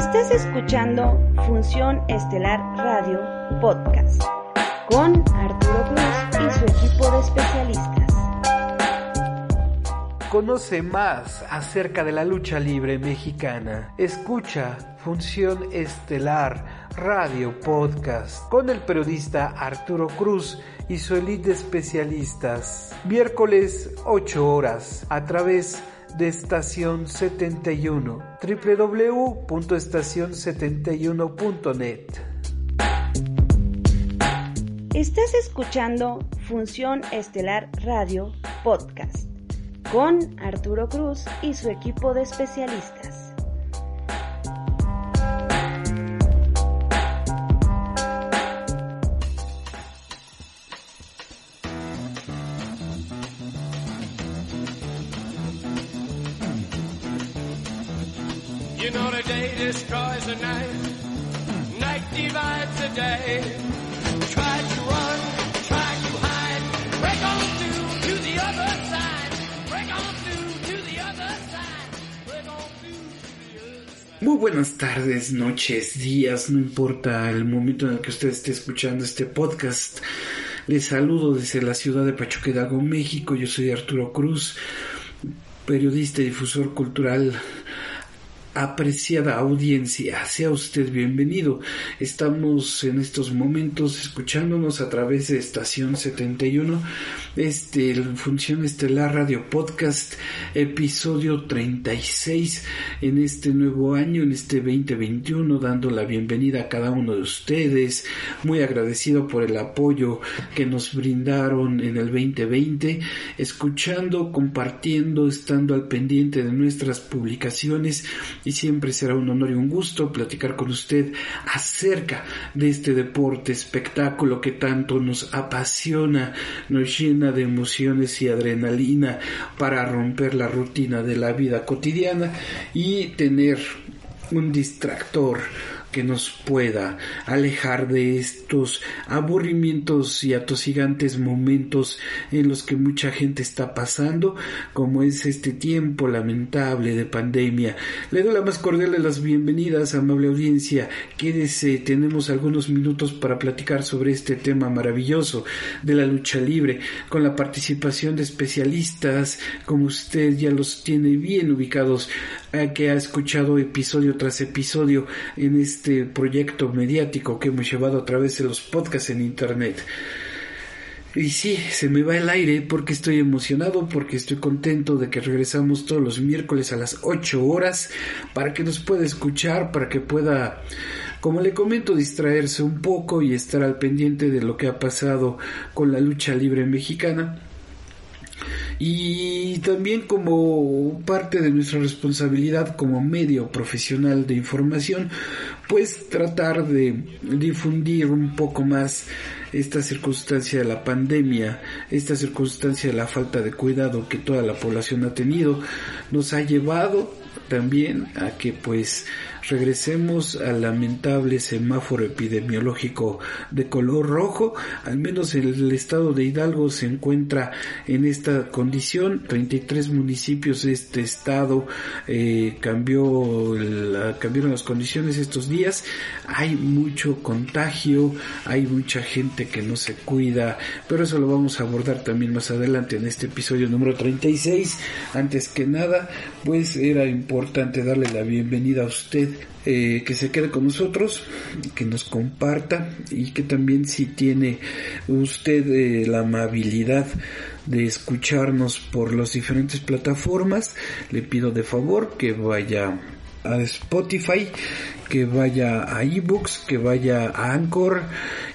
Estás escuchando Función Estelar Radio Podcast con Arturo Cruz y su equipo de especialistas. Conoce más acerca de la lucha libre mexicana. Escucha Función Estelar Radio Podcast con el periodista Arturo Cruz y su elite de especialistas. Miércoles 8 horas a través de Estación 71 www.estacion71.net. Estás escuchando Función Estelar Radio Podcast con Arturo Cruz y su equipo de especialistas. Muy buenas tardes, noches, días, no importa el momento en el que usted esté escuchando este podcast. Les saludo desde la ciudad de Pachuca Hidalgo, México. Yo soy Arturo Cruz, periodista y difusor cultural apreciada audiencia, sea usted bienvenido. Estamos en estos momentos escuchándonos a través de estación 71, este, Función Estelar Radio Podcast, episodio 36 en este nuevo año, en este 2021, dando la bienvenida a cada uno de ustedes. Muy agradecido por el apoyo que nos brindaron en el 2020, escuchando, compartiendo, estando al pendiente de nuestras publicaciones y siempre será un honor y un gusto platicar con usted acerca de este deporte, espectáculo que tanto nos apasiona, nos llena de emociones y adrenalina para romper la rutina de la vida cotidiana y tener un distractor que nos pueda alejar de estos aburrimientos y atosigantes momentos en los que mucha gente está pasando, como es este tiempo lamentable de pandemia. Le doy la más cordial de las bienvenidas, amable audiencia. Quédese, tenemos algunos minutos para platicar sobre este tema maravilloso de la lucha libre, con la participación de especialistas, como usted ya los tiene bien ubicados, eh, que ha escuchado episodio tras episodio en este proyecto mediático que hemos llevado a través de los podcasts en internet. Y sí, se me va el aire porque estoy emocionado, porque estoy contento de que regresamos todos los miércoles a las 8 horas para que nos pueda escuchar, para que pueda, como le comento, distraerse un poco y estar al pendiente de lo que ha pasado con la lucha libre mexicana y también como parte de nuestra responsabilidad como medio profesional de información, pues tratar de difundir un poco más esta circunstancia de la pandemia, esta circunstancia de la falta de cuidado que toda la población ha tenido, nos ha llevado también a que pues regresemos al lamentable semáforo epidemiológico de color rojo. Al menos el estado de Hidalgo se encuentra en esta condición. 33 municipios de este estado eh, cambió la, cambiaron las condiciones estos días. Hay mucho contagio, hay mucha gente que no se cuida, pero eso lo vamos a abordar también más adelante en este episodio número 36. Antes que nada, pues era importante darle la bienvenida a usted eh, que se quede con nosotros, que nos comparta y que también si tiene usted eh, la amabilidad de escucharnos por las diferentes plataformas, le pido de favor que vaya a Spotify, que vaya a ebooks, que vaya a Anchor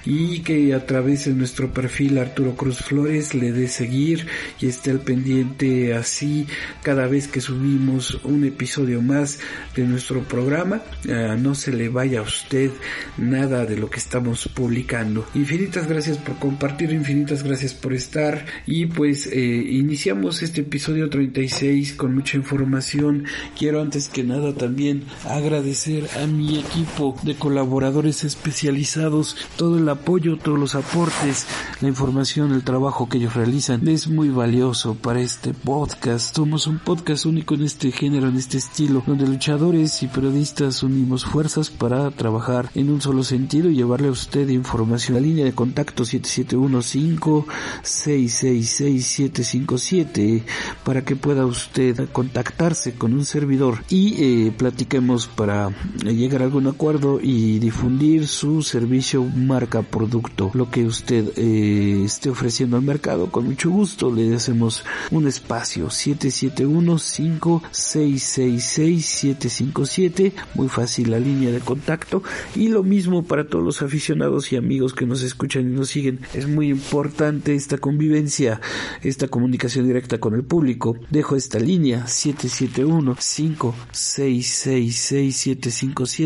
y que a través de nuestro perfil Arturo Cruz Flores le dé seguir y esté al pendiente así cada vez que subimos un episodio más de nuestro programa. Eh, no se le vaya a usted nada de lo que estamos publicando. Infinitas gracias por compartir, infinitas gracias por estar y pues eh, iniciamos este episodio 36 con mucha información. Quiero antes que nada también agradecer a mi mi equipo de colaboradores especializados, todo el apoyo, todos los aportes, la información, el trabajo que ellos realizan es muy valioso para este podcast. Somos un podcast único en este género, en este estilo, donde luchadores y periodistas unimos fuerzas para trabajar en un solo sentido y llevarle a usted información. La línea de contacto 7715-666-757 para que pueda usted contactarse con un servidor y eh, platiquemos para llegar a algún acuerdo y difundir su servicio marca producto lo que usted eh, esté ofreciendo al mercado con mucho gusto. Le hacemos un espacio 771 5666 757 muy fácil la línea de contacto. Y lo mismo para todos los aficionados y amigos que nos escuchan y nos siguen. Es muy importante esta convivencia esta comunicación directa con el público. Dejo esta línea 771 5666 757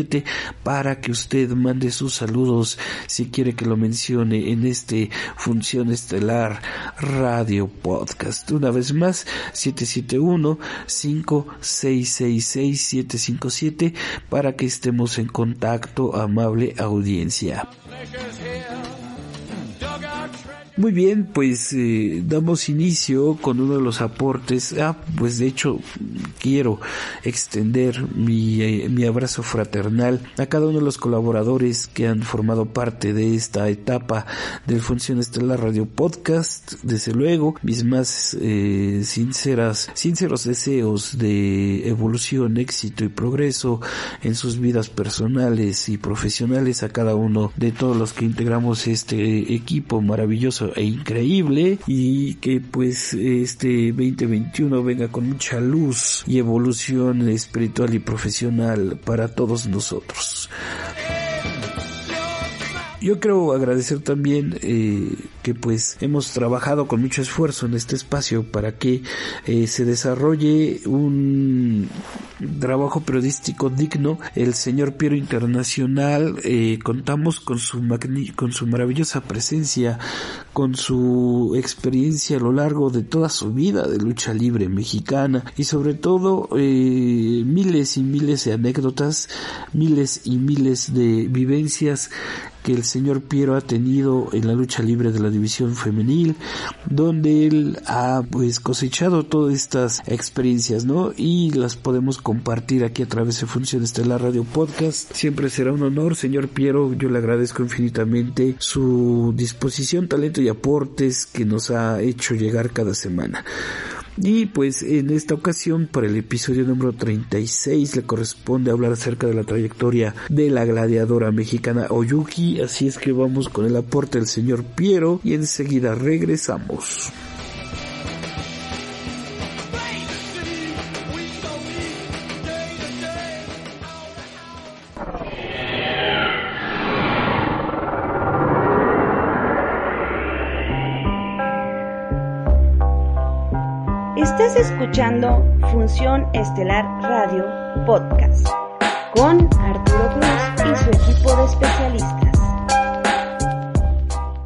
para que usted mande sus saludos si quiere que lo mencione en este función estelar radio podcast. Una vez más, 771-5666-757 para que estemos en contacto, amable audiencia. Muy bien, pues eh, damos inicio con uno de los aportes. Ah, pues de hecho quiero extender mi, eh, mi abrazo fraternal a cada uno de los colaboradores que han formado parte de esta etapa del Función Estelar Radio Podcast. Desde luego, mis más eh, sinceras, sinceros deseos de evolución, éxito y progreso en sus vidas personales y profesionales a cada uno de todos los que integramos este equipo maravilloso e increíble y que pues este 2021 venga con mucha luz y evolución espiritual y profesional para todos nosotros. Yo quiero agradecer también eh, que pues hemos trabajado con mucho esfuerzo en este espacio para que eh, se desarrolle un trabajo periodístico digno. El señor Piero Internacional eh, contamos con su con su maravillosa presencia, con su experiencia a lo largo de toda su vida de lucha libre mexicana y sobre todo miles y miles de anécdotas, miles y miles de vivencias que el señor Piero ha tenido en la lucha libre de la división femenil, donde él ha pues cosechado todas estas experiencias, ¿no? Y las podemos compartir aquí a través de Funciones de la Radio Podcast. Siempre será un honor, señor Piero, yo le agradezco infinitamente su disposición, talento y aportes que nos ha hecho llegar cada semana. Y pues en esta ocasión, para el episodio número 36, le corresponde hablar acerca de la trayectoria de la gladiadora mexicana Oyuki. Así es que vamos con el aporte del señor Piero y enseguida regresamos. Estelar Radio Podcast con Arturo Cruz y su equipo de especialistas.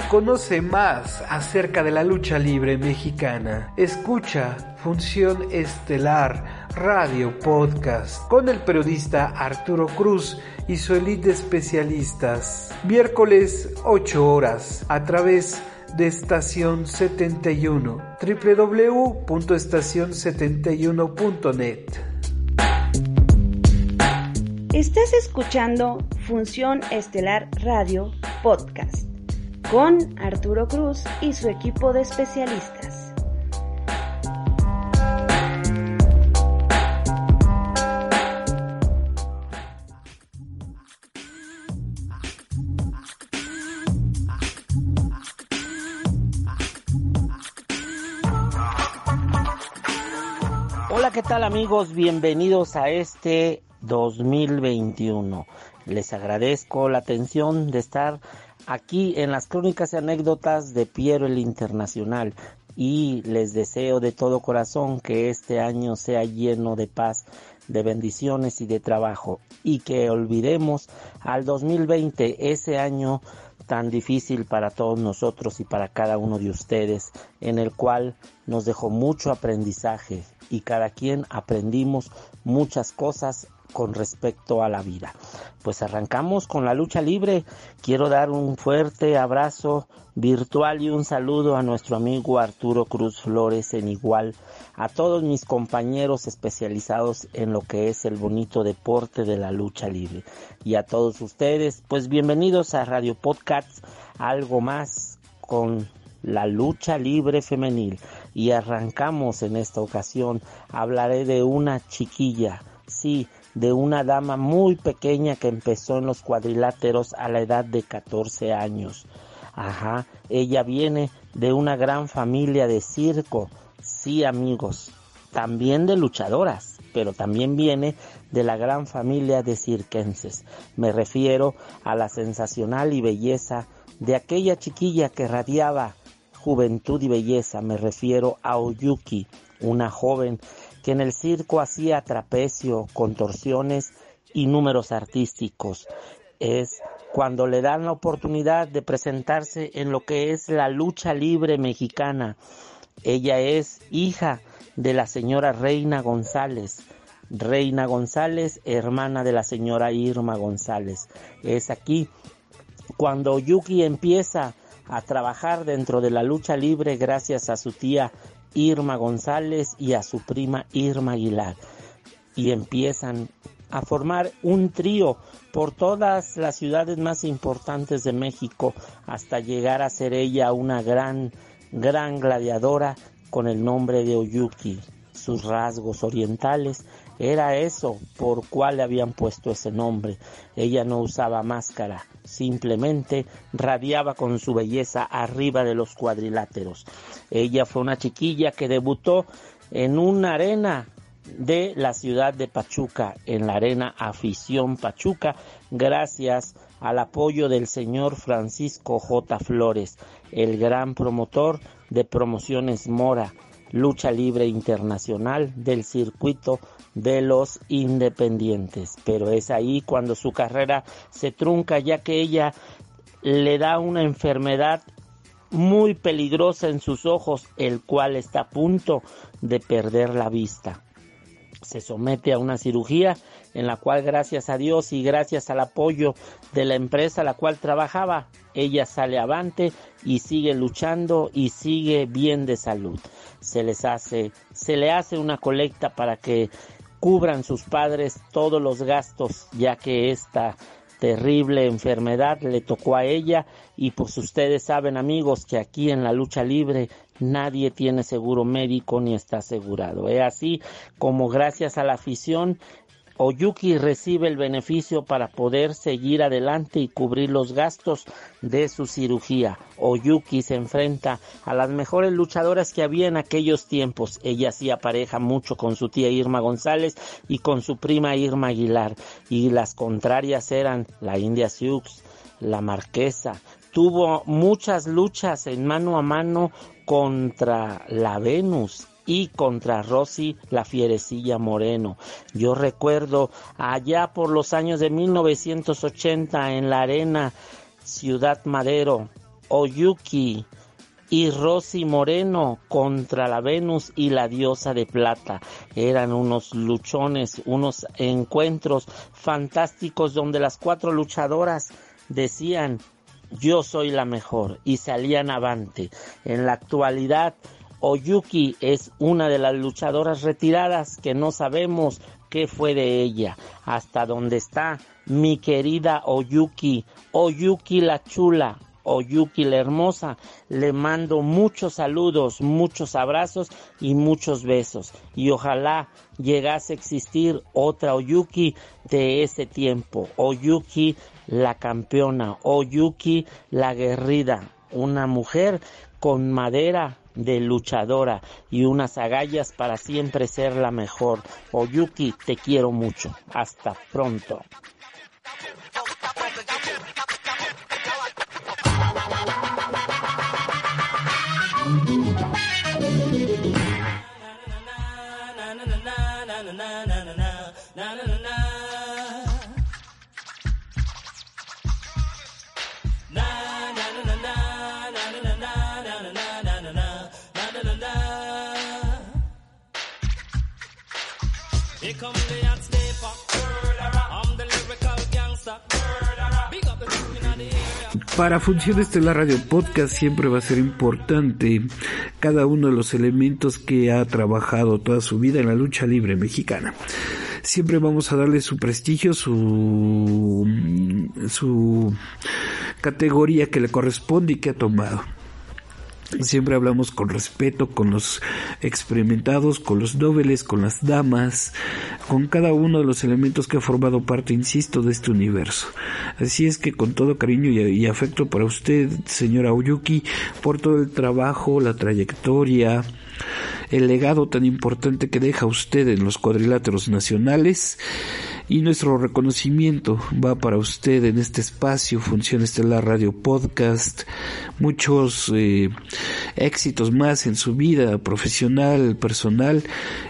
Conoce más acerca de la lucha libre mexicana. Escucha Función Estelar Radio Podcast con el periodista Arturo Cruz y su elite de especialistas. Miércoles 8 horas a través de de Estación 71 www.estacion71.net Estás escuchando Función Estelar Radio Podcast con Arturo Cruz y su equipo de especialistas. Tal amigos? Bienvenidos a este 2021. Les agradezco la atención de estar aquí en las crónicas y anécdotas de Piero el Internacional y les deseo de todo corazón que este año sea lleno de paz, de bendiciones y de trabajo y que olvidemos al 2020, ese año tan difícil para todos nosotros y para cada uno de ustedes, en el cual nos dejó mucho aprendizaje, y cada quien aprendimos muchas cosas con respecto a la vida. Pues arrancamos con la lucha libre. Quiero dar un fuerte abrazo virtual y un saludo a nuestro amigo Arturo Cruz Flores en igual, a todos mis compañeros especializados en lo que es el bonito deporte de la lucha libre. Y a todos ustedes, pues bienvenidos a Radio Podcast, algo más con la lucha libre femenil. Y arrancamos en esta ocasión, hablaré de una chiquilla, sí, de una dama muy pequeña que empezó en los cuadriláteros a la edad de 14 años. Ajá, ella viene de una gran familia de circo, sí amigos, también de luchadoras, pero también viene de la gran familia de cirquenses. Me refiero a la sensacional y belleza de aquella chiquilla que radiaba juventud y belleza. Me refiero a Oyuki, una joven que en el circo hacía trapecio, contorsiones y números artísticos. Es cuando le dan la oportunidad de presentarse en lo que es la lucha libre mexicana. Ella es hija de la señora Reina González. Reina González, hermana de la señora Irma González. Es aquí cuando Yuki empieza a trabajar dentro de la lucha libre gracias a su tía Irma González y a su prima Irma Aguilar. Y empiezan a formar un trío por todas las ciudades más importantes de México hasta llegar a ser ella una gran, gran gladiadora con el nombre de Oyuki. Sus rasgos orientales era eso por cual le habían puesto ese nombre. Ella no usaba máscara, simplemente radiaba con su belleza arriba de los cuadriláteros. Ella fue una chiquilla que debutó en una arena de la ciudad de Pachuca, en la arena Afición Pachuca, gracias al apoyo del señor Francisco J. Flores, el gran promotor de promociones Mora, lucha libre internacional del circuito de los independientes. Pero es ahí cuando su carrera se trunca ya que ella le da una enfermedad muy peligrosa en sus ojos, el cual está a punto de perder la vista. Se somete a una cirugía en la cual gracias a Dios y gracias al apoyo de la empresa a la cual trabajaba, ella sale avante y sigue luchando y sigue bien de salud. Se les hace, se le hace una colecta para que cubran sus padres todos los gastos, ya que esta terrible enfermedad le tocó a ella y pues ustedes saben amigos que aquí en la lucha libre nadie tiene seguro médico ni está asegurado. Es así como gracias a la afición Oyuki recibe el beneficio para poder seguir adelante y cubrir los gastos de su cirugía. Oyuki se enfrenta a las mejores luchadoras que había en aquellos tiempos. Ella hacía pareja mucho con su tía Irma González y con su prima Irma Aguilar. Y las contrarias eran la India Sioux, la Marquesa. Tuvo muchas luchas en mano a mano contra la Venus y contra Rosy la fierecilla Moreno. Yo recuerdo allá por los años de 1980 en la arena Ciudad Madero, Oyuki y Rosy Moreno contra la Venus y la diosa de plata. Eran unos luchones, unos encuentros fantásticos donde las cuatro luchadoras decían yo soy la mejor y salían avante. En la actualidad Oyuki es una de las luchadoras retiradas que no sabemos qué fue de ella. Hasta dónde está mi querida Oyuki, Oyuki la chula, Oyuki la hermosa. Le mando muchos saludos, muchos abrazos y muchos besos. Y ojalá llegase a existir otra Oyuki de ese tiempo. Oyuki la campeona, Oyuki la guerrida. Una mujer con madera de luchadora y unas agallas para siempre ser la mejor. Oyuki, te quiero mucho. Hasta pronto. Para Función la Radio Podcast siempre va a ser importante cada uno de los elementos que ha trabajado toda su vida en la lucha libre mexicana. Siempre vamos a darle su prestigio, su, su categoría que le corresponde y que ha tomado. Siempre hablamos con respeto con los experimentados, con los nobles, con las damas, con cada uno de los elementos que ha formado parte, insisto, de este universo. Así es que con todo cariño y, afecto para usted, señora Oyuki, por todo el trabajo, la trayectoria, el legado tan importante que deja usted en los cuadriláteros nacionales, y nuestro reconocimiento va para usted en este espacio, Función Estelar Radio Podcast, muchos eh, éxitos más en su vida profesional, personal.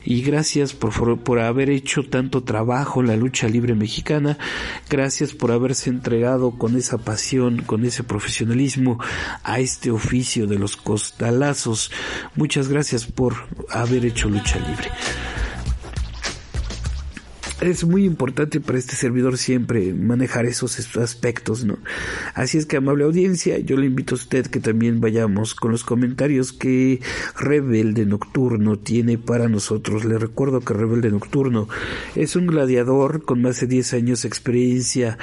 Y gracias por, por haber hecho tanto trabajo en la lucha libre mexicana, gracias por haberse entregado con esa pasión, con ese profesionalismo a este oficio de los costalazos. Muchas gracias por haber hecho lucha libre es muy importante para este servidor siempre manejar esos aspectos, ¿no? Así es que, amable audiencia, yo le invito a usted que también vayamos con los comentarios que Rebelde Nocturno tiene para nosotros. Le recuerdo que Rebelde Nocturno es un gladiador con más de 10 años de experiencia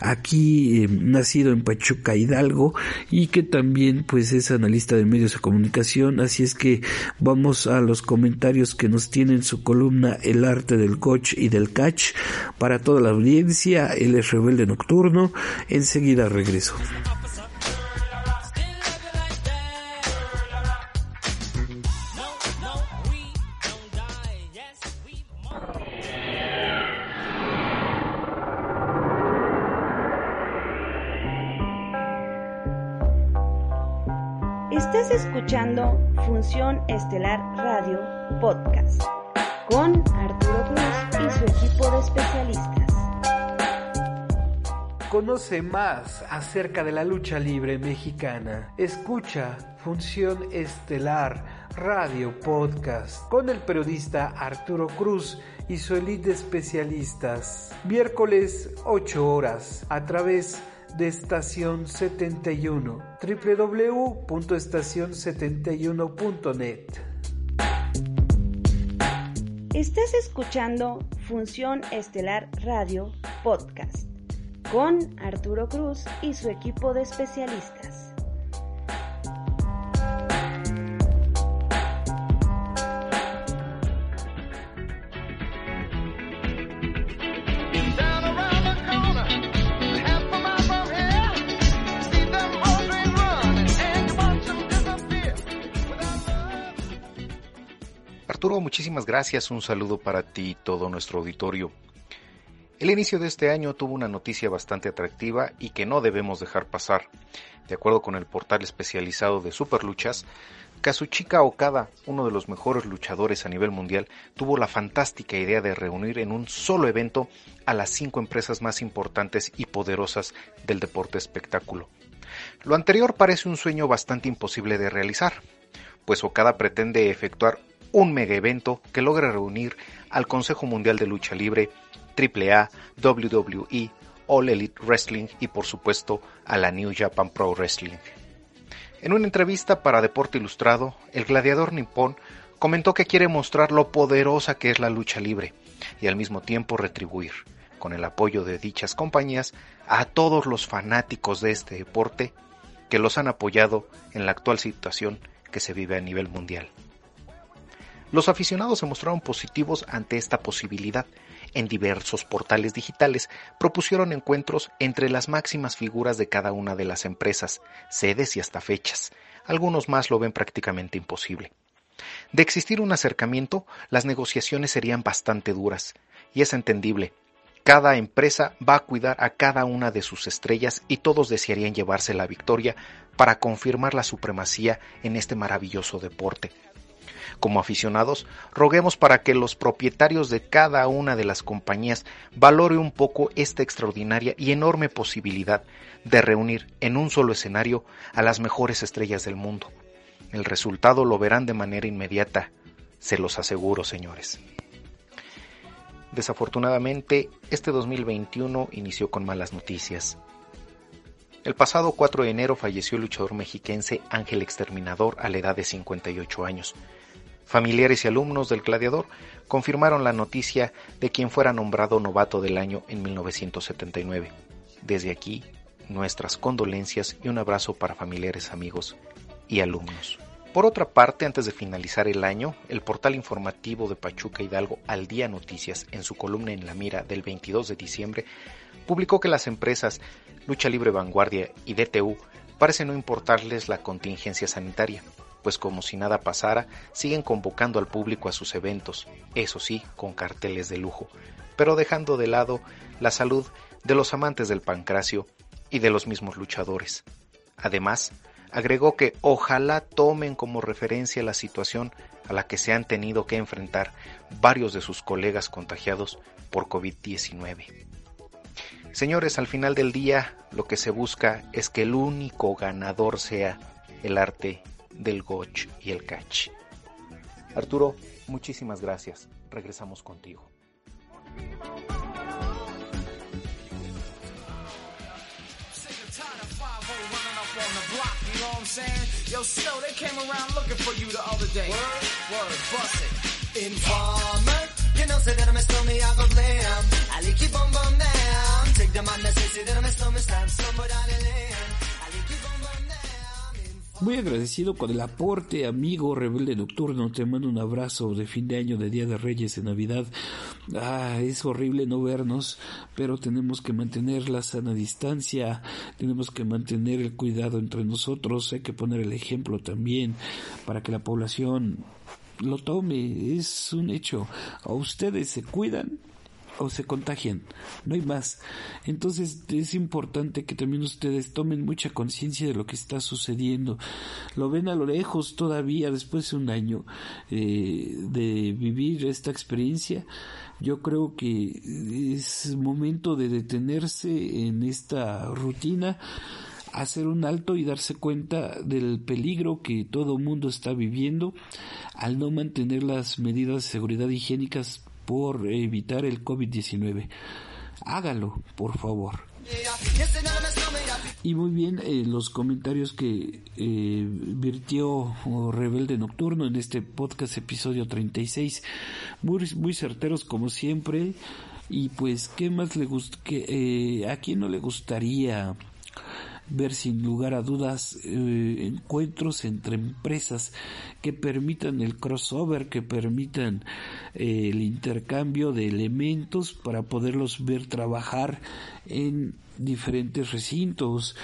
aquí, eh, nacido en Pachuca Hidalgo y que también pues es analista de medios de comunicación. Así es que vamos a los comentarios que nos tiene en su columna El arte del coach y del Catch para toda la audiencia. Él es rebelde nocturno. Enseguida regreso. Más acerca de la lucha libre mexicana. Escucha Función Estelar Radio Podcast con el periodista Arturo Cruz y su elite de especialistas. Miércoles 8 horas a través de Estación 71 www.estacion71.net Estás escuchando Función Estelar Radio Podcast con Arturo Cruz y su equipo de especialistas. muchísimas gracias. Un saludo para ti y todo nuestro auditorio. El inicio de este año tuvo una noticia bastante atractiva y que no debemos dejar pasar. De acuerdo con el portal especializado de Superluchas, Kazuchika Okada, uno de los mejores luchadores a nivel mundial, tuvo la fantástica idea de reunir en un solo evento a las cinco empresas más importantes y poderosas del deporte espectáculo. Lo anterior parece un sueño bastante imposible de realizar, pues Okada pretende efectuar un mega evento que logra reunir al Consejo Mundial de Lucha Libre, AAA, WWE, All Elite Wrestling y por supuesto a la New Japan Pro Wrestling. En una entrevista para Deporte Ilustrado, el gladiador nipón comentó que quiere mostrar lo poderosa que es la lucha libre y al mismo tiempo retribuir, con el apoyo de dichas compañías, a todos los fanáticos de este deporte que los han apoyado en la actual situación que se vive a nivel mundial. Los aficionados se mostraron positivos ante esta posibilidad. En diversos portales digitales propusieron encuentros entre las máximas figuras de cada una de las empresas, sedes y hasta fechas. Algunos más lo ven prácticamente imposible. De existir un acercamiento, las negociaciones serían bastante duras, y es entendible. Cada empresa va a cuidar a cada una de sus estrellas y todos desearían llevarse la victoria para confirmar la supremacía en este maravilloso deporte. Como aficionados, roguemos para que los propietarios de cada una de las compañías valore un poco esta extraordinaria y enorme posibilidad de reunir en un solo escenario a las mejores estrellas del mundo. El resultado lo verán de manera inmediata, se los aseguro, señores. Desafortunadamente, este 2021 inició con malas noticias. El pasado 4 de enero falleció el luchador mexiquense Ángel Exterminador a la edad de 58 años. Familiares y alumnos del gladiador confirmaron la noticia de quien fuera nombrado novato del año en 1979. Desde aquí, nuestras condolencias y un abrazo para familiares, amigos y alumnos. Por otra parte, antes de finalizar el año, el portal informativo de Pachuca Hidalgo Al Día Noticias, en su columna en la mira del 22 de diciembre, publicó que las empresas Lucha Libre Vanguardia y DTU parece no importarles la contingencia sanitaria, pues como si nada pasara, siguen convocando al público a sus eventos, eso sí, con carteles de lujo, pero dejando de lado la salud de los amantes del pancracio y de los mismos luchadores. Además, agregó que ojalá tomen como referencia la situación a la que se han tenido que enfrentar varios de sus colegas contagiados por COVID-19. Señores, al final del día lo que se busca es que el único ganador sea el arte del goch y el catch. Arturo, muchísimas gracias. Regresamos contigo. Muy agradecido con el aporte, amigo rebelde nocturno. Te mando un abrazo de fin de año, de Día de Reyes, de Navidad. Ah, es horrible no vernos, pero tenemos que mantener la sana distancia, tenemos que mantener el cuidado entre nosotros, hay que poner el ejemplo también para que la población lo tome. Es un hecho. A ustedes se cuidan, o se contagian, no hay más. Entonces es importante que también ustedes tomen mucha conciencia de lo que está sucediendo. Lo ven a lo lejos todavía después de un año eh, de vivir esta experiencia. Yo creo que es momento de detenerse en esta rutina hacer un alto y darse cuenta del peligro que todo mundo está viviendo al no mantener las medidas de seguridad higiénicas por evitar el COVID-19. Hágalo, por favor. Y muy bien, eh, los comentarios que eh, virtió Rebelde Nocturno en este podcast episodio 36, muy, muy certeros como siempre. Y pues, ¿qué más le gusta? Eh, ¿A quién no le gustaría ver sin lugar a dudas eh, encuentros entre empresas que permitan el crossover, que permitan eh, el intercambio de elementos para poderlos ver trabajar en diferentes recintos.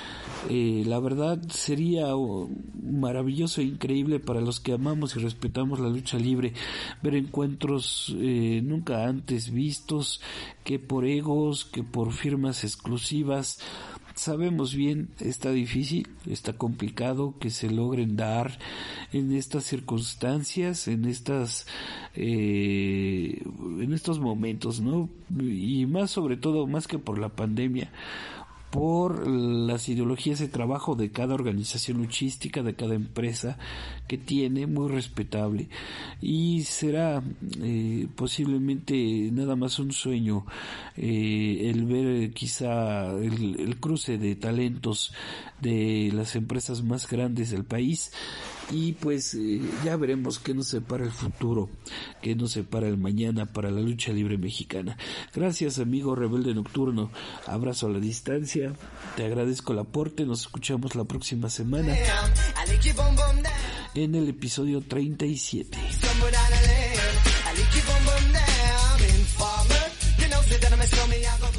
Eh, la verdad sería oh, maravilloso e increíble para los que amamos y respetamos la lucha libre ver encuentros nunca antes vistos que por egos, que por firmas exclusivas sabemos bien, está difícil, está complicado que se logren dar en estas circunstancias, en estas, eh, en estos momentos, ¿no? Y más sobre todo, más que por la pandemia, por las ideologías de trabajo de cada organización luchística, de cada empresa que tiene, muy respetable. Y será eh, posiblemente nada más un sueño eh, el ver quizá el, el cruce de talentos de las empresas más grandes del país y pues eh, ya veremos qué nos separa el futuro, qué nos separa el mañana para la lucha libre mexicana. Gracias amigo rebelde nocturno, abrazo a la distancia, te agradezco el aporte, nos escuchamos la próxima semana en el episodio 37.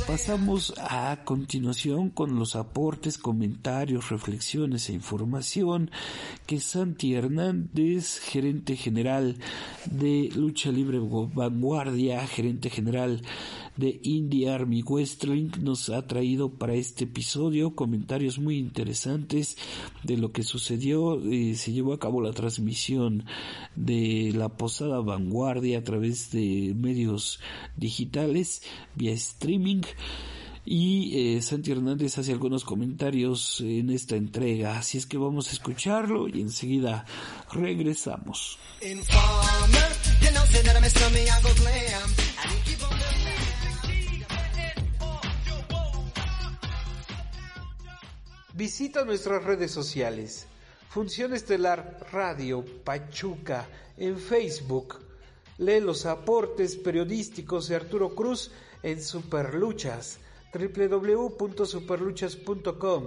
Pasamos a continuación con los aportes, comentarios, reflexiones e información que Santi Hernández, gerente general de Lucha Libre Vanguardia, gerente general de Indie Army Wrestling nos ha traído para este episodio comentarios muy interesantes de lo que sucedió. Eh, se llevó a cabo la transmisión de la posada Vanguardia a través de medios digitales streaming. Y eh, Santi Hernández hace algunos comentarios en esta entrega, así es que vamos a escucharlo y enseguida regresamos. Visita nuestras redes sociales. Función Estelar Radio Pachuca en Facebook. Lee los aportes periodísticos de Arturo Cruz en Superluchas www.superluchas.com.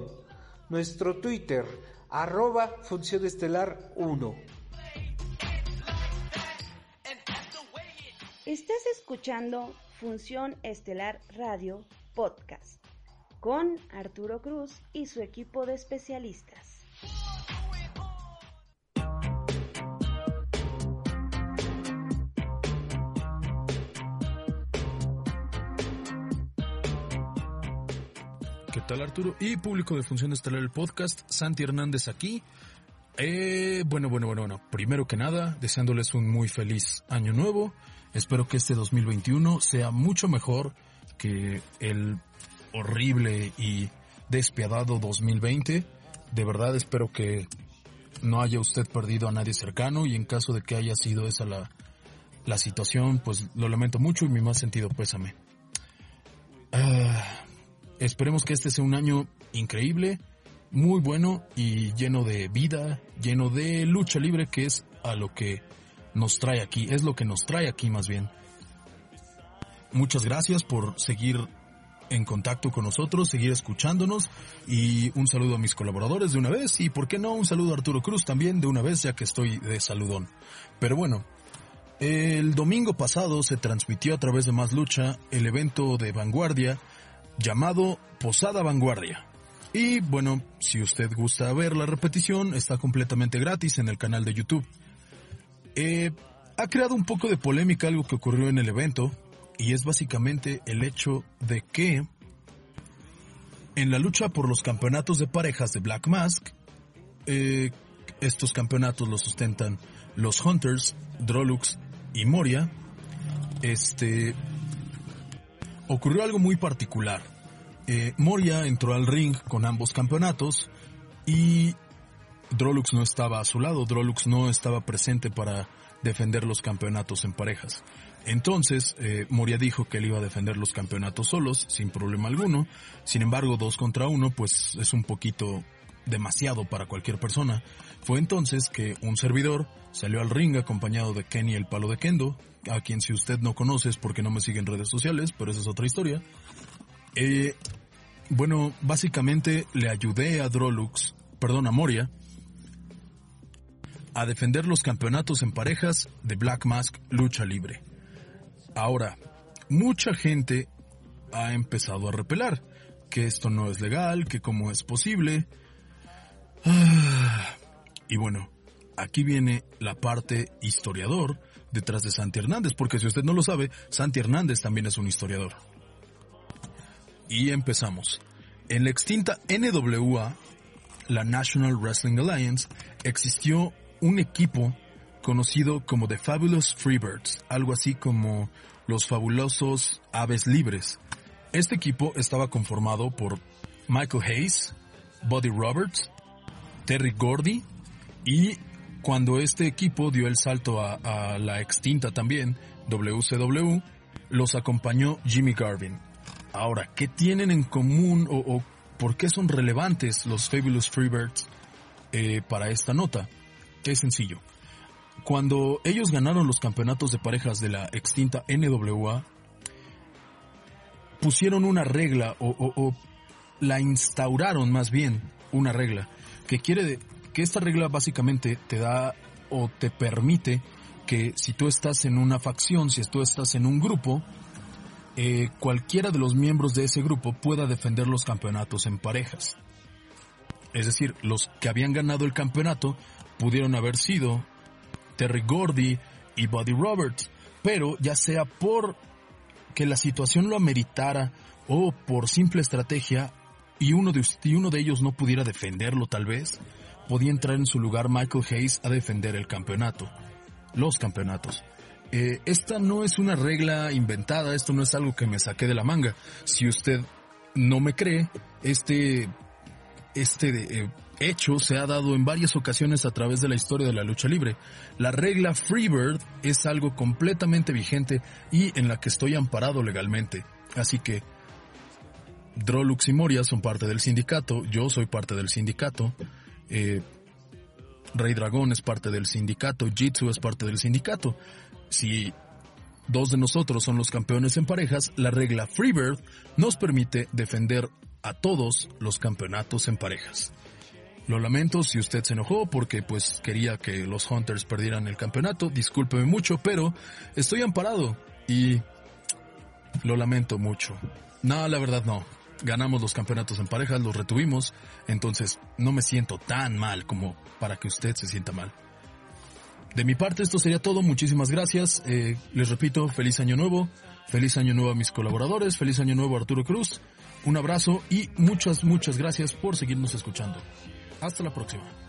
Nuestro Twitter arroba Función Estelar 1. Estás escuchando Función Estelar Radio Podcast con Arturo Cruz y su equipo de especialistas. Tal Arturo? Y público de Función Estelar el podcast, Santi Hernández aquí. Eh, bueno, bueno, bueno, bueno. Primero que nada, deseándoles un muy feliz año nuevo. Espero que este 2021 sea mucho mejor que el horrible y despiadado 2020. De verdad espero que no haya usted perdido a nadie cercano y en caso de que haya sido esa la, la situación, pues lo lamento mucho y mi más sentido pésame. Ah, esperemos que este sea un año increíble, muy bueno y lleno de vida, lleno de lucha libre, que es a lo que nos trae aquí, es lo que nos trae aquí más bien. Muchas gracias por seguir en contacto con nosotros, seguir escuchándonos y un saludo a mis colaboradores de una vez y por qué no un saludo a Arturo Cruz también de una vez ya que estoy de saludón. Pero bueno, el domingo pasado se transmitió a través de Más Lucha el evento de vanguardia llamado Posada Vanguardia. Y bueno, si usted gusta ver la repetición, está completamente gratis en el canal de YouTube. Eh, ha creado un poco de polémica algo que ocurrió en el evento, y es básicamente el hecho de que en la lucha por los campeonatos de parejas de Black Mask, eh, estos campeonatos los sustentan los Hunters, Drolux y Moria, este, ocurrió algo muy particular. Eh, Moria entró al ring con ambos campeonatos y Drolux no estaba a su lado, Drolux no estaba presente para defender los campeonatos en parejas. Entonces, eh, Moria dijo que él iba a defender los campeonatos solos, sin problema alguno. Sin embargo, dos contra uno, pues es un poquito demasiado para cualquier persona. Fue entonces que un servidor salió al ring acompañado de Kenny el palo de Kendo, a quien si usted no conoce es porque no me sigue en redes sociales, pero esa es otra historia. Eh, bueno, básicamente le ayudé a Drolux, perdón, a Moria, a defender los campeonatos en parejas de Black Mask Lucha Libre. Ahora, mucha gente ha empezado a repelar que esto no es legal, que cómo es posible. Ah, y bueno, aquí viene la parte historiador detrás de Santi Hernández, porque si usted no lo sabe, Santi Hernández también es un historiador. Y empezamos. En la extinta NWA, la National Wrestling Alliance, existió un equipo conocido como The Fabulous Freebirds, algo así como los fabulosos aves libres. Este equipo estaba conformado por Michael Hayes, Buddy Roberts, Terry Gordy y cuando este equipo dio el salto a, la extinta también WCW, los acompañó Jimmy Garvin. Ahora, ¿qué tienen en común o, por qué son relevantes los Fabulous Freebirds eh, para esta nota? Es sencillo. Cuando ellos ganaron los campeonatos de parejas de la extinta NWA, pusieron una regla o, la instauraron más bien una regla que quiere que esta regla básicamente te da o te permite que si tú estás en una facción, si tú estás en un grupo, eh, cualquiera de los miembros de ese grupo pueda defender los campeonatos en parejas. Es decir, los que habían ganado el campeonato pudieron haber sido Terry Gordy y Buddy Roberts, pero ya sea por que la situación lo ameritara o por simple estrategia y uno de, y uno de ellos no pudiera defenderlo tal vez, podía entrar en su lugar Michael Hayes a defender el campeonato, los campeonatos. Eh, esta no es una regla inventada, esto no es algo que me saqué de la manga. Si usted no me cree, este, este eh, hecho se ha dado en varias ocasiones a través de la historia de la lucha libre. La regla Freebird es algo completamente vigente y en la que estoy amparado legalmente. Así que Drolux y Moria son parte del sindicato, yo soy parte del sindicato, eh, Rey Dragón es parte del sindicato, Jitsu es parte del sindicato. Si dos de nosotros son los campeones en parejas, la regla Freebird nos permite defender a todos los campeonatos en parejas. Lo lamento si usted se enojó porque pues quería que los Hunters perdieran el campeonato, discúlpeme mucho, pero estoy amparado y lo lamento mucho. No, la verdad no. Ganamos los campeonatos en parejas, los retuvimos, entonces no me siento tan mal como para que usted se sienta mal. De mi parte esto sería todo, muchísimas gracias. Eh, les repito, feliz año nuevo, feliz año nuevo a mis colaboradores, feliz año nuevo a Arturo Cruz, un abrazo y muchas, muchas gracias por seguirnos escuchando. Hasta la próxima.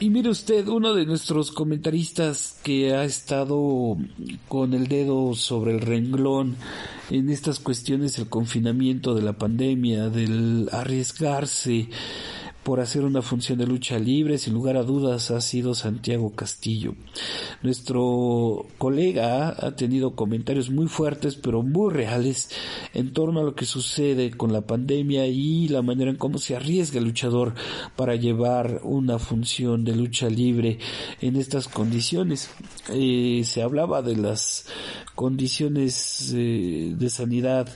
Y mire usted, uno de nuestros comentaristas que ha estado con el dedo sobre el renglón en estas cuestiones del confinamiento, de la pandemia, del arriesgarse, por hacer una función de lucha libre, sin lugar a dudas, ha sido Santiago Castillo. Nuestro colega ha tenido comentarios muy fuertes, pero muy reales, en torno a lo que sucede con la pandemia y la manera en cómo se arriesga el luchador para llevar una función de lucha libre en estas condiciones. Eh, se hablaba de las condiciones eh, de sanidad,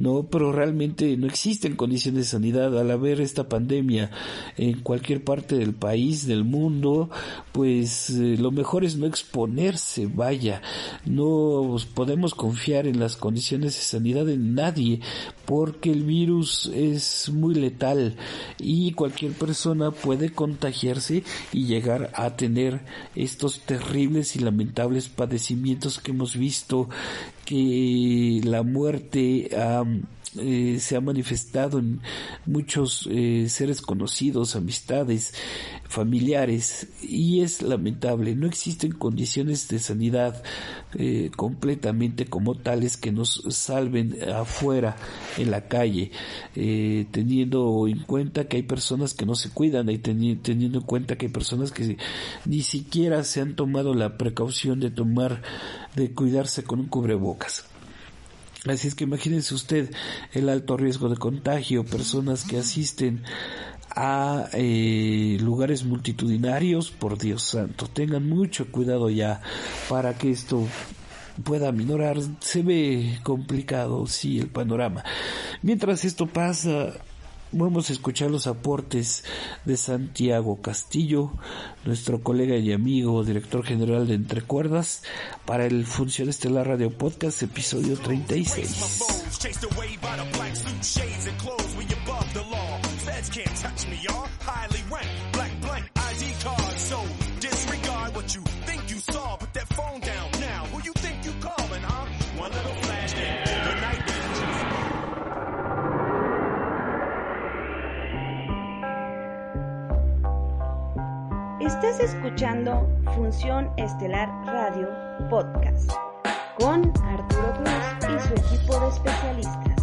no, pero realmente no existen condiciones de sanidad. Al haber esta pandemia en cualquier parte del país, del mundo, pues eh, lo mejor es no exponerse, vaya, no podemos confiar en las condiciones de sanidad de nadie, porque el virus es muy letal y cualquier persona puede contagiarse y llegar a tener estos terribles y lamentables padecimientos que hemos visto que la muerte eh, se ha manifestado en muchos eh, seres conocidos, amistades, familiares y es lamentable. No existen condiciones de sanidad eh, completamente como tales que nos salven afuera en la calle, teniendo en cuenta que hay personas que no se cuidan y teniendo en cuenta que hay personas que ni siquiera se han tomado la precaución de tomar, de cuidarse con un cubrebocas. Así es que imagínense usted el alto riesgo de contagio, personas que asisten a eh, lugares multitudinarios, por Dios santo, tengan mucho cuidado ya para que esto pueda minorar. Se ve complicado, sí, el panorama. Mientras esto pasa, Vamos a escuchar los aportes de Santiago Castillo, nuestro colega y amigo, director general de Entre Cuerdas, para el Función Estelar Radio Podcast, episodio 36. Estás escuchando Función Estelar Radio Podcast con Arturo Cruz y su equipo de especialistas.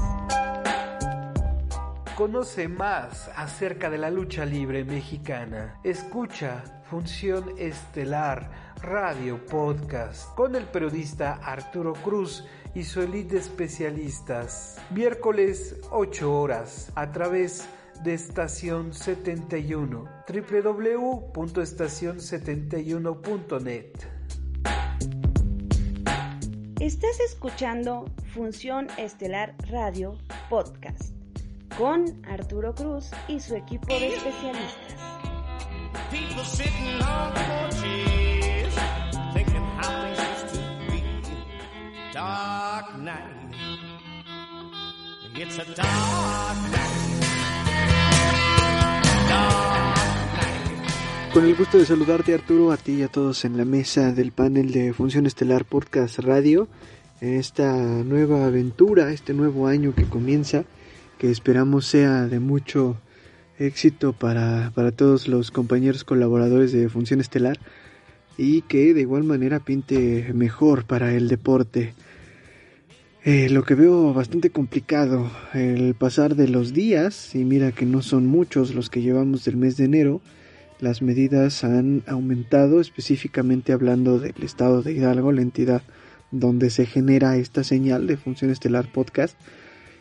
Conoce más acerca de la lucha libre mexicana. Escucha Función Estelar Radio Podcast con el periodista Arturo Cruz y su elite de especialistas. Miércoles 8 horas a través de de Estación 71 www.estacion71.net Estás escuchando Función Estelar Radio Podcast con Arturo Cruz y su equipo de especialistas. It's a dark night. Con el gusto de saludarte Arturo, a ti y a todos en la mesa del panel de Función Estelar Podcast Radio. en esta nueva aventura, este nuevo año que comienza, que esperamos sea de mucho éxito para, para todos los compañeros colaboradores de Función Estelar y que de igual manera pinte mejor para el deporte. Eh, lo que veo bastante complicado el pasar de los días, y mira que no son muchos los que llevamos del mes de enero, las medidas han aumentado, específicamente hablando del estado de Hidalgo, la entidad donde se genera esta señal de Función Estelar Podcast,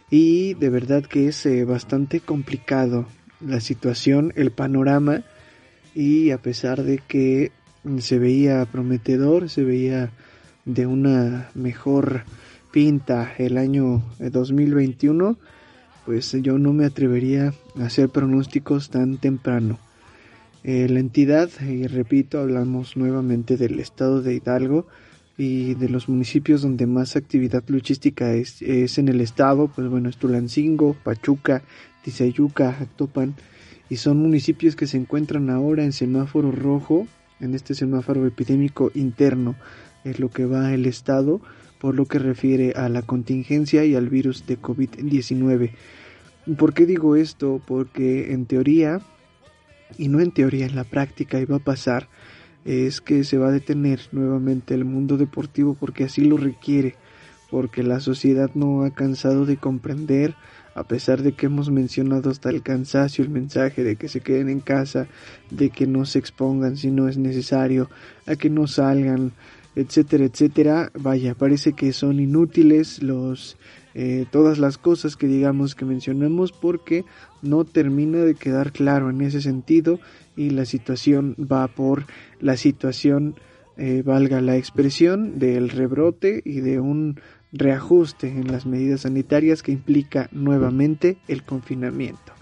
y de verdad que es eh, bastante complicado la situación, el panorama, y a pesar de que se veía prometedor, se veía de una mejor pinta el año 2021, pues yo no me atrevería a hacer pronósticos tan temprano. Eh, la entidad, y repito, hablamos nuevamente del estado de Hidalgo y de los municipios donde más actividad luchística es, es en el estado, pues bueno, es Tulancingo, Pachuca, Tizayuca, Actopan, y son municipios que se encuentran ahora en semáforo rojo en este semáforo epidémico interno es lo que va el Estado por lo que refiere a la contingencia y al virus de COVID-19. ¿Por qué digo esto? Porque en teoría, y no en teoría, en la práctica iba a pasar, es que se va a detener nuevamente el mundo deportivo porque así lo requiere, porque la sociedad no ha cansado de comprender a pesar de que hemos mencionado hasta el cansancio el mensaje de que se queden en casa, de que no se expongan si no es necesario, a que no salgan, etcétera, etcétera, vaya, parece que son inútiles los eh, todas las cosas que digamos que mencionamos porque no termina de quedar claro en ese sentido y la situación va por la situación eh, valga la expresión del rebrote y de un reajuste en las medidas sanitarias que implica nuevamente el confinamiento.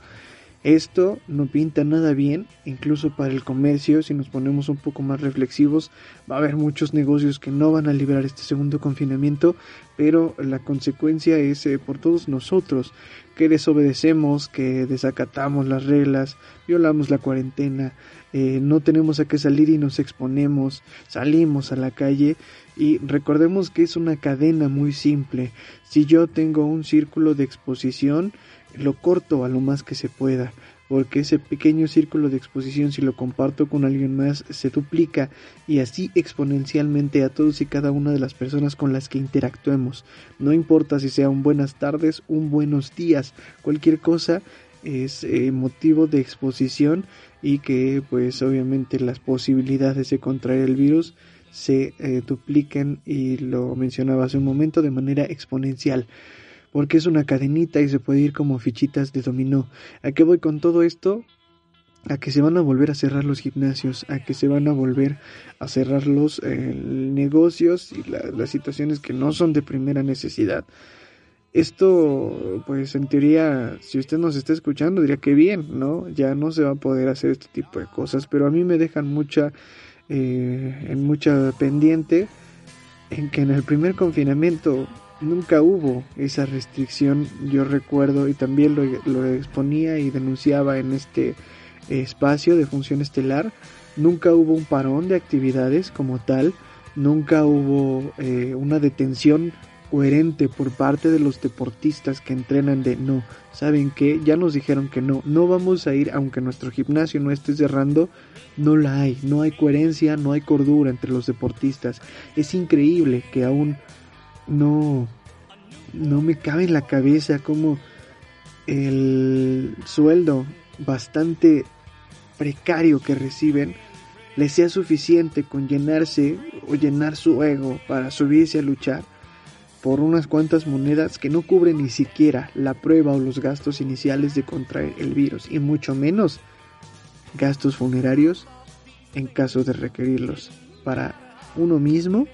Esto no pinta nada bien, incluso para el comercio, si nos ponemos un poco más reflexivos, va a haber muchos negocios que no van a librar este segundo confinamiento, pero la consecuencia es eh, por todos nosotros, que desobedecemos, que desacatamos las reglas, violamos la cuarentena, eh, no tenemos a qué salir y nos exponemos, salimos a la calle y recordemos que es una cadena muy simple. Si yo tengo un círculo de exposición, lo corto a lo más que se pueda, porque ese pequeño círculo de exposición si lo comparto con alguien más se duplica y así exponencialmente a todos y cada una de las personas con las que interactuemos. No importa si sea un buenas tardes, un buenos días, cualquier cosa es eh, motivo de exposición y que pues obviamente las posibilidades de contraer el virus se eh, dupliquen y lo mencionaba hace un momento de manera exponencial porque es una cadenita y se puede ir como fichitas de dominó. ¿A qué voy con todo esto? A que se van a volver a cerrar los gimnasios, a que se van a volver a cerrar los eh, negocios y las situaciones que no son de primera necesidad. Esto, pues en teoría, si usted nos está escuchando, diría que bien, ¿no? Ya no se va a poder hacer este tipo de cosas, pero a mí me dejan mucha, eh, en mucha pendiente en que en el primer confinamiento nunca hubo esa restricción, yo recuerdo, y también lo, lo exponía y denunciaba en este espacio de función estelar, nunca hubo un parón de actividades como tal, nunca hubo eh, una detención coherente por parte de los deportistas que entrenan de no, saben que ya nos dijeron que no, no vamos a ir aunque nuestro gimnasio no esté cerrando, no la hay, no hay coherencia, no hay cordura entre los deportistas. Es increíble que aún no no me cabe en la cabeza como el sueldo bastante precario que reciben les sea suficiente con llenarse o llenar su ego para subirse a luchar por unas cuantas monedas que no cubren ni siquiera la prueba o los gastos iniciales de contraer el virus y mucho menos gastos funerarios en caso de requerirlos para uno mismo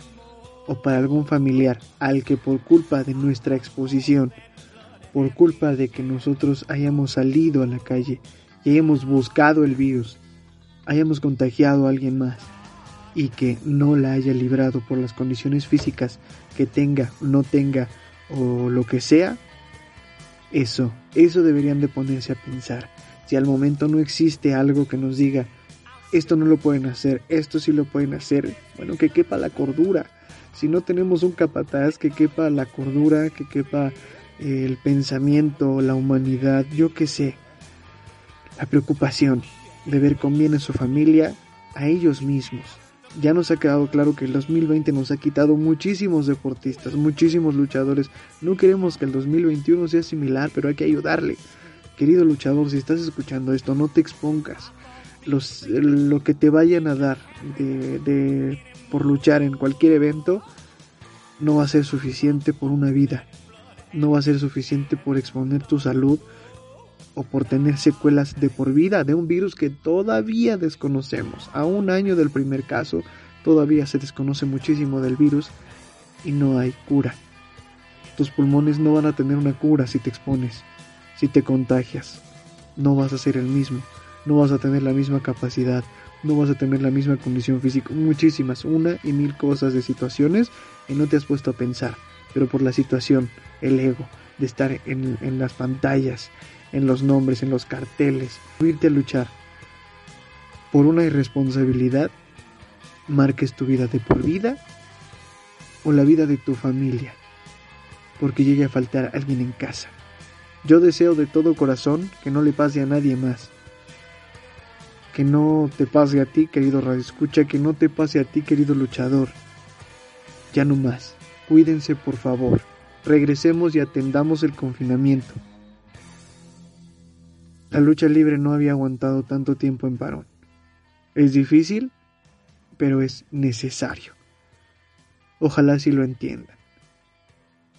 o para algún familiar al que por culpa de nuestra exposición, por culpa de que nosotros hayamos salido a la calle y hayamos buscado el virus, hayamos contagiado a alguien más y que no la haya librado por las condiciones físicas que tenga, no tenga o lo que sea, eso, eso deberían de ponerse a pensar. Si al momento no existe algo que nos diga, esto no lo pueden hacer, esto sí lo pueden hacer, bueno, que quepa la cordura, si no tenemos un capataz que quepa la cordura, que quepa eh, el pensamiento, la humanidad, yo qué sé, la preocupación de ver con bien en su familia, a ellos mismos. Ya nos ha quedado claro que el 2020 nos ha quitado muchísimos deportistas, muchísimos luchadores. No queremos que el 2021 sea similar, pero hay que ayudarle. Querido luchador, si estás escuchando esto, no te expongas. Los, lo que te vayan a dar de por luchar en cualquier evento no va a ser suficiente por una vida, no va a ser suficiente por exponer tu salud o por tener secuelas de por vida de un virus que todavía desconocemos. A un año del primer caso, todavía se desconoce muchísimo del virus y no hay cura. Tus pulmones no van a tener una cura si te expones, si te contagias. No vas a ser el mismo, no vas a tener la misma capacidad, no vas a tener la misma condición física. Muchísimas, una y mil cosas de situaciones y no te has puesto a pensar. Pero por la situación, el ego, de estar en, en las pantallas, en los nombres, en los carteles, irte a luchar por una irresponsabilidad, marques tu vida de por vida o la vida de tu familia, porque llegue a faltar alguien en casa. Yo deseo de todo corazón que no le pase a nadie más que no te pase a ti, querido radio escucha, que no te pase a ti, querido luchador. Ya no más. Cuídense, por favor. Regresemos y atendamos el confinamiento. La lucha libre no había aguantado tanto tiempo en parón. Es difícil, pero es necesario. Ojalá si lo entiendan.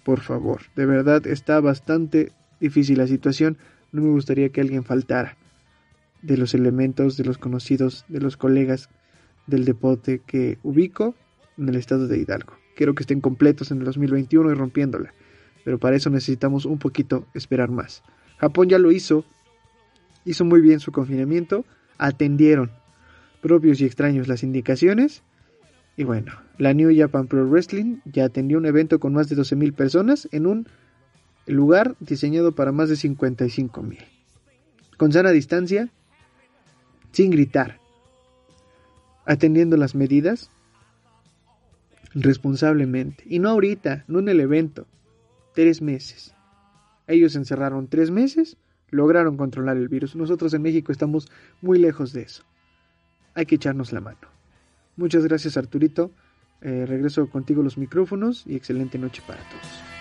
Por favor, de verdad está bastante difícil la situación. No me gustaría que alguien faltara de los elementos, de los conocidos, de los colegas del deporte que ubico en el estado de Hidalgo. Quiero que estén completos en el 2021 y rompiéndola, pero para eso necesitamos un poquito esperar más. Japón ya lo hizo, hizo muy bien su confinamiento, atendieron propios y extraños las indicaciones y bueno, la New Japan Pro Wrestling ya atendió un evento con más de 12.000 personas en un lugar diseñado para más de 55.000. Con sana distancia, sin gritar, atendiendo las medidas responsablemente. Y no ahorita, no en el evento, tres meses. Ellos encerraron tres meses, lograron controlar el virus. Nosotros en México estamos muy lejos de eso. Hay que echarnos la mano. Muchas gracias Arturito. Eh, regreso contigo los micrófonos y excelente noche para todos.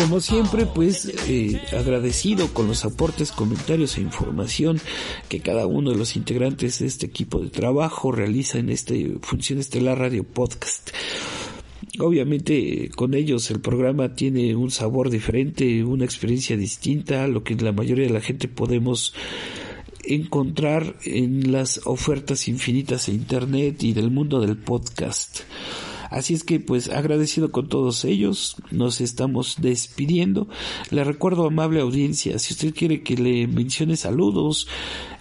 Como siempre, pues eh, agradecido con los aportes, comentarios e información que cada uno de los integrantes de este equipo de trabajo realiza en este Función Estelar Radio Podcast. Obviamente con ellos el programa tiene un sabor diferente, una experiencia distinta a lo que la mayoría de la gente podemos encontrar en las ofertas infinitas de Internet y del mundo del podcast. Así es que pues agradecido con todos ellos, nos estamos despidiendo. Le recuerdo amable audiencia, si usted quiere que le mencione saludos,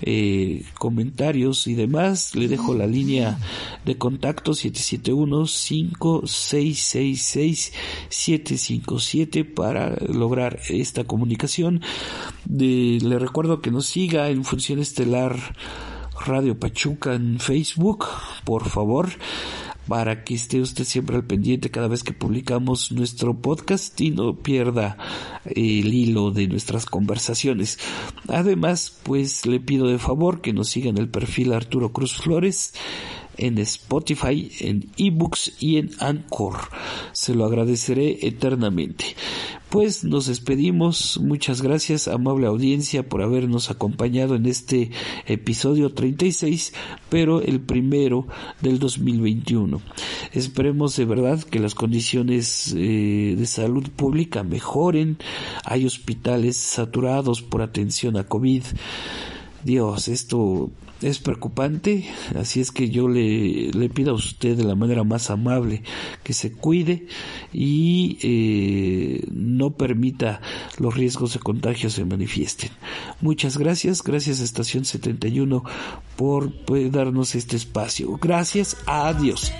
eh, comentarios y demás, le dejo la línea de contacto 771-5666-757 para lograr esta comunicación. le recuerdo que nos siga en Función Estelar Radio Pachuca en Facebook, por favor para que esté usted siempre al pendiente cada vez que publicamos nuestro podcast y no pierda el hilo de nuestras conversaciones. Además, pues le pido de favor que nos sigan el perfil Arturo Cruz Flores en Spotify, en eBooks y en Anchor. Se lo agradeceré eternamente. Pues nos despedimos. Muchas gracias, amable audiencia, por habernos acompañado en este episodio 36, pero el primero del 2021. Esperemos de verdad que las condiciones eh, de salud pública mejoren. Hay hospitales saturados por atención a COVID Dios, esto es preocupante, así es que yo le, le pido a usted de la manera más amable que se cuide y eh, no permita los riesgos de contagio se manifiesten. Muchas gracias, gracias a Estación 71 por darnos este espacio. Gracias, adiós.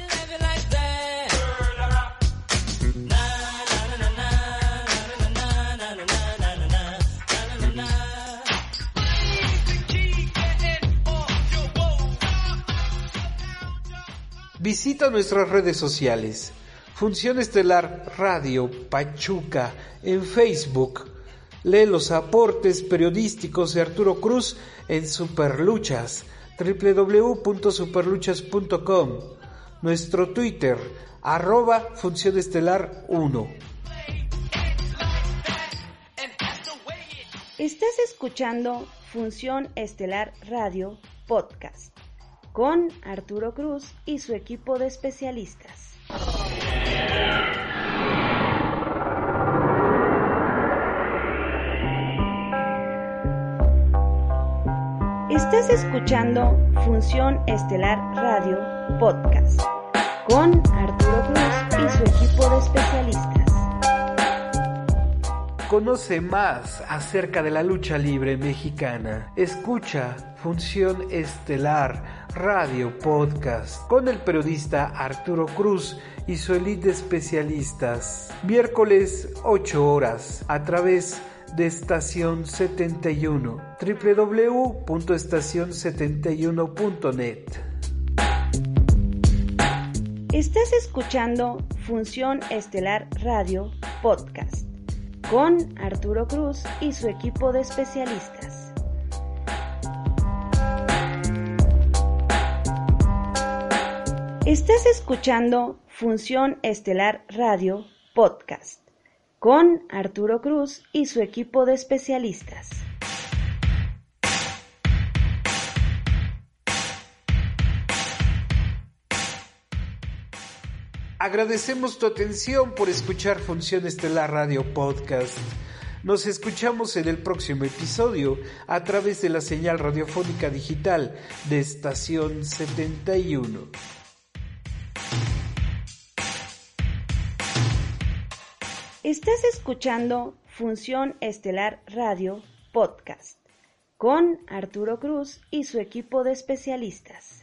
Visita nuestras redes sociales. Función Estelar Radio Pachuca en Facebook. Lee los aportes periodísticos de Arturo Cruz en Superluchas www.superluchas.com. Nuestro Twitter arroba Función Estelar 1. Estás escuchando Función Estelar Radio Podcast con Arturo Cruz y su equipo de especialistas. Estás escuchando Función Estelar Radio Podcast con Arturo Cruz y su equipo de especialistas. Conoce más acerca de la lucha libre mexicana. Escucha Función Estelar Radio Podcast con el periodista Arturo Cruz y su elite de especialistas. Miércoles 8 horas a través de Estación 71 www.estacion71.net. Estás escuchando Función Estelar Radio Podcast con Arturo Cruz y su equipo de especialistas. Estás escuchando Función Estelar Radio Podcast con Arturo Cruz y su equipo de especialistas. Agradecemos tu atención por escuchar Función Estelar Radio Podcast. Nos escuchamos en el próximo episodio a través de la señal radiofónica digital de Estación 71. Estás escuchando Función Estelar Radio Podcast con Arturo Cruz y su equipo de especialistas.